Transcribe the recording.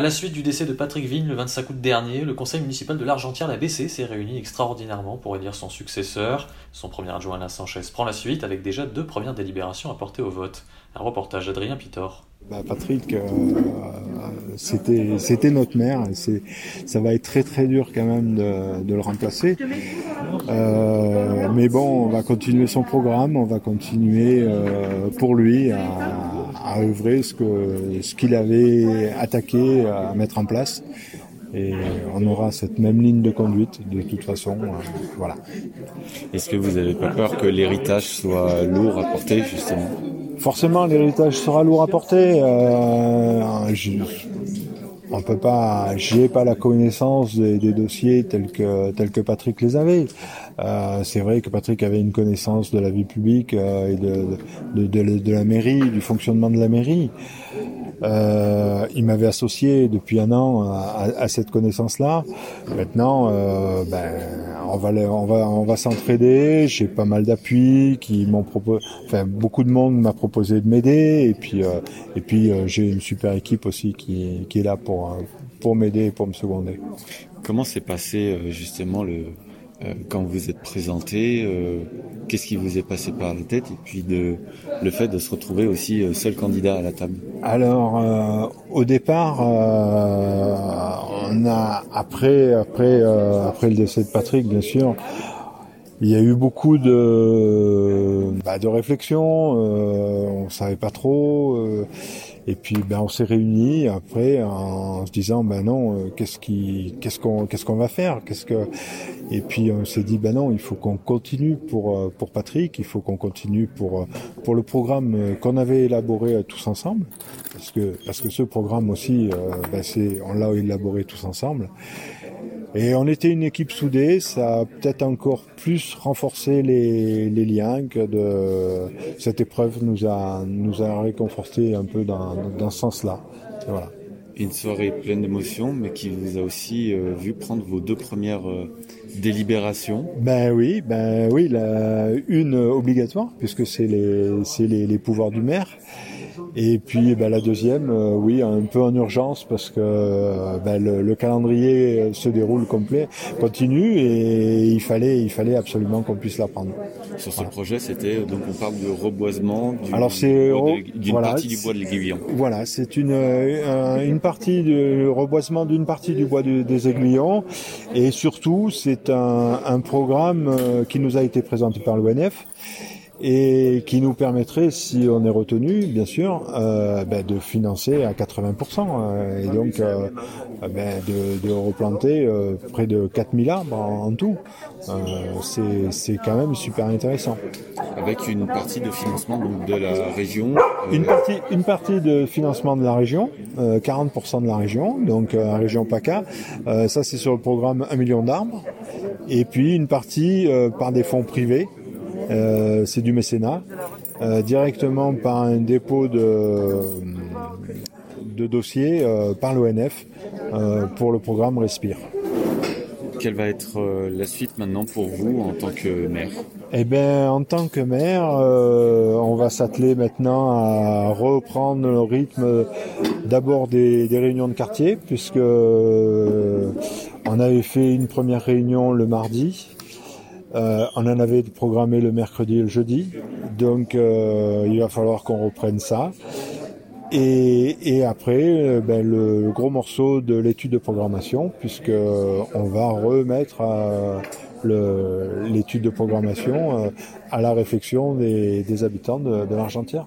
À la suite du décès de Patrick Vigne le 25 août dernier, le conseil municipal de l'Argentière, la BC, s'est réuni extraordinairement pour élire son successeur. Son premier adjoint Alain Sanchez prend la suite avec déjà deux premières délibérations apportées au vote. Un reportage d'Adrien Pitor. Bah, Patrick, euh, c'était c'était notre maire. Ça va être très très dur quand même de, le remplacer. Euh, mais bon, on va continuer son programme, on va continuer euh, pour lui à, à œuvrer ce que ce qu'il avait attaqué à mettre en place. Et on aura cette même ligne de conduite de toute façon. euh, voilà. Est-ce que vous n'avez pas peur que l'héritage soit lourd à porter justement? Forcément, l'héritage sera lourd à porter. Euh, je- on peut pas, j'ai pas la connaissance des, dossiers tels que tels que Patrick les avait. Euh, c'est vrai que Patrick avait une connaissance de la vie publique euh, et de, de, de, la mairie, du fonctionnement de la mairie. Euh, il m'avait associé depuis un an à, à- cette connaissance-là. Maintenant, euh, ben, on va, on va, on va s'entraider. J'ai pas mal d'appuis qui m'ont proposé. Enfin, beaucoup de monde m'a proposé de m'aider. Et puis, euh, et puis, euh, j'ai une super équipe aussi qui, qui est là pour, euh, pour m'aider et pour me seconder. Comment s'est passé euh, justement le euh, quand vous êtes présenté euh, Qu'est-ce qui vous est passé par la tête Et puis de le fait de se retrouver aussi seul candidat à la table? Alors, euh, au départ, euh, on a après après après le décès de Patrick, bien sûr, il y a eu beaucoup de bah, de réflexions. On savait pas trop. Et puis, ben, on s'est réunis après en se disant, ben non, euh, qu'est-ce qui, qu'est-ce qu'on, qu'est-ce qu'on va faire, qu'est-ce que, et puis on s'est dit, ben non, il faut qu'on continue pour euh, pour Patrick, il faut qu'on continue pour euh, pour le programme qu'on avait élaboré tous ensemble, parce que parce que ce programme aussi, ben c'est, on l'a élaboré tous ensemble. Et on était une équipe soudée, ça a peut-être encore plus renforcé les, les liens que de cette épreuve nous a nous a réconforté un peu dans, dans ce sens-là. Voilà. Une soirée pleine d'émotions, mais qui vous a aussi euh, vu prendre vos deux premières euh, délibérations. Ben oui, ben oui, la, une obligatoire puisque c'est les c'est les, les pouvoirs du maire. Et puis ben, la deuxième, euh, oui, un peu en urgence parce que euh, ben, le, le calendrier se déroule complet, continue et il fallait il fallait absolument qu'on puisse la prendre. Sur ce projet, c'était euh, donc on parle de reboisement du, Alors, c'est- d'une voilà, partie du bois de l'aiguillon. Voilà, c'est une euh, une partie du reboisement d'une partie du bois de- des aiguillons et surtout c'est un, un programme euh, qui nous a été présenté par l'ONF et qui nous permettrait, si on est retenu, bien sûr, euh, ben, de financer à 80% euh, et donc euh, ben, de, de replanter euh, près de 4000 arbres en, en tout. Euh, c'est c'est quand même super intéressant. Avec une partie de financement donc, de la région. euh, Une partie, une partie de financement de la région, euh, 40% de la région, donc euh, la région PACA. Euh, ça, c'est sur le programme 1 million d'arbres. Et puis une partie euh, par des fonds privés, euh, c'est du mécénat, euh, directement par un dépôt de, de dossiers euh, par l'ONF pour le programme Respire. Quelle va être la suite maintenant pour vous en tant que maire? Eh bien, en tant que maire, on va s'atteler maintenant à reprendre le rythme d'abord des, des réunions de quartier, puisque on avait fait une première réunion le mardi. Euh, on en avait programmé le mercredi et le jeudi, donc euh, il va falloir qu'on reprenne ça. Et, après, euh, ben, le, gros morceau de l'étude de programmation, puisque on va remettre l'étude de programmation à la réflexion des, habitants de l'Argentière.